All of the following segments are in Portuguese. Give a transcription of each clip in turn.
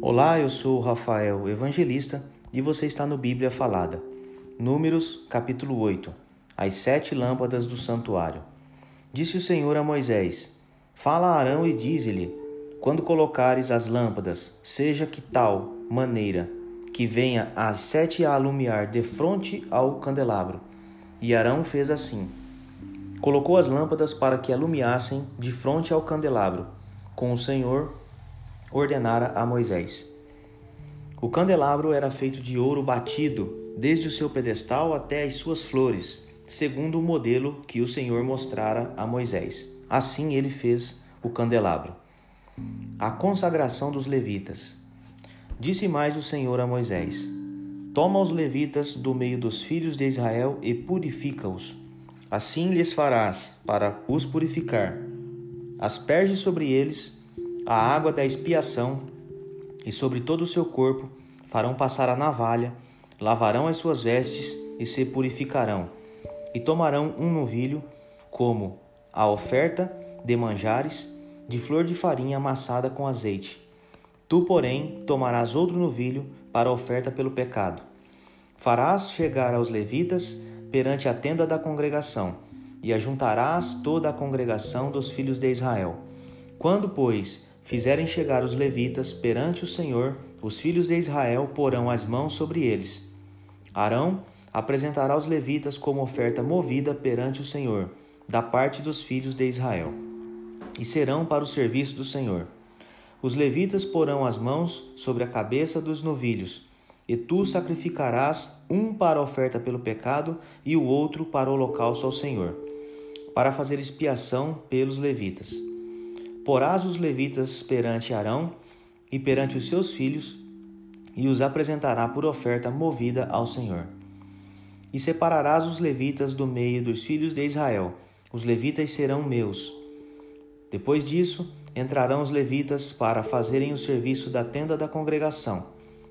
Olá, eu sou Rafael Evangelista e você está no Bíblia Falada. Números, capítulo 8. As sete lâmpadas do santuário. Disse o Senhor a Moisés: Fala a Arão e dize-lhe: Quando colocares as lâmpadas, seja que tal maneira que venha as sete a alumiar de frente ao candelabro. E Arão fez assim. Colocou as lâmpadas para que alumiassem de frente ao candelabro, com o Senhor ordenara a Moisés. O candelabro era feito de ouro batido, desde o seu pedestal até as suas flores, segundo o modelo que o Senhor mostrara a Moisés. Assim ele fez o candelabro. A consagração dos levitas. Disse mais o Senhor a Moisés: Toma os levitas do meio dos filhos de Israel e purifica-os. Assim lhes farás para os purificar. Asperge sobre eles a água da expiação, e sobre todo o seu corpo farão passar a navalha, lavarão as suas vestes e se purificarão, e tomarão um novilho como a oferta de manjares de flor de farinha amassada com azeite. Tu, porém, tomarás outro novilho para oferta pelo pecado. Farás chegar aos levitas perante a tenda da congregação, e ajuntarás toda a congregação dos filhos de Israel. Quando, pois, fizerem chegar os levitas perante o Senhor, os filhos de Israel porão as mãos sobre eles. Arão apresentará os levitas como oferta movida perante o Senhor, da parte dos filhos de Israel, e serão para o serviço do Senhor. Os levitas porão as mãos sobre a cabeça dos novilhos, e tu sacrificarás um para a oferta pelo pecado e o outro para o holocausto ao Senhor, para fazer expiação pelos levitas. Porás os levitas perante Arão e perante os seus filhos, e os apresentará por oferta movida ao Senhor. E separarás os levitas do meio dos filhos de Israel, os levitas serão meus. Depois disso, entrarão os levitas para fazerem o serviço da tenda da congregação,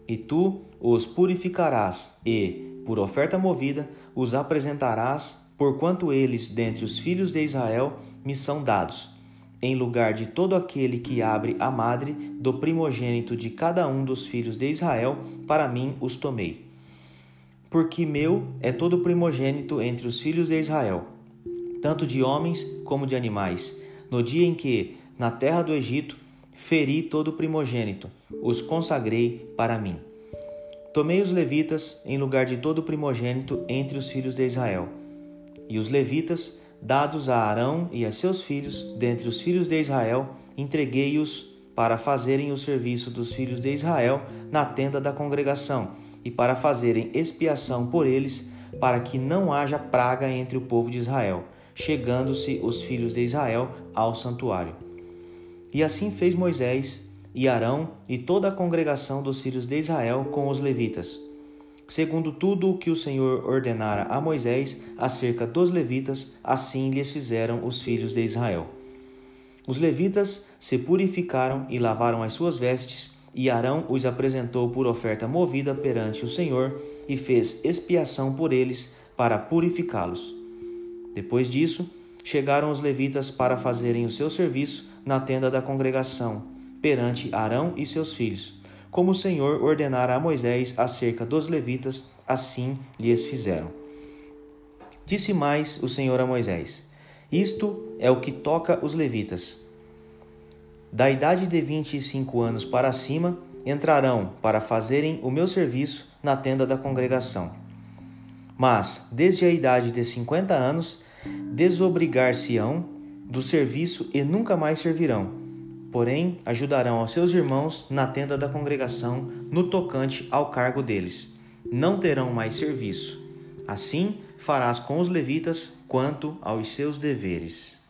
e tu os purificarás, e, por oferta movida, os apresentarás, porquanto eles, dentre os filhos de Israel, me são dados em lugar de todo aquele que abre a madre do primogênito de cada um dos filhos de Israel, para mim os tomei. Porque meu é todo primogênito entre os filhos de Israel, tanto de homens como de animais. No dia em que, na terra do Egito, feri todo primogênito, os consagrei para mim. Tomei os levitas em lugar de todo primogênito entre os filhos de Israel. E os levitas dados a Arão e a seus filhos, dentre os filhos de Israel, entreguei-os para fazerem o serviço dos filhos de Israel na tenda da congregação e para fazerem expiação por eles, para que não haja praga entre o povo de Israel, chegando-se os filhos de Israel ao santuário. E assim fez Moisés e Arão e toda a congregação dos filhos de Israel com os levitas segundo tudo o que o Senhor ordenara a Moisés acerca dos levitas, assim lhes fizeram os filhos de Israel. Os levitas se purificaram e lavaram as suas vestes, e Arão os apresentou por oferta movida perante o Senhor e fez expiação por eles para purificá-los. Depois disso, chegaram os levitas para fazerem o seu serviço na tenda da congregação, perante Arão e seus filhos como o Senhor ordenara a Moisés acerca dos levitas, assim lhes fizeram. Disse mais o Senhor a Moisés: Isto é o que toca os levitas. Da idade de vinte e cinco anos para cima entrarão para fazerem o meu serviço na tenda da congregação. Mas, desde a idade de cinquenta anos, desobrigar-se-ão do serviço e nunca mais servirão porém ajudarão aos seus irmãos na tenda da congregação no tocante ao cargo deles. Não terão mais serviço. Assim farás com os levitas quanto aos seus deveres.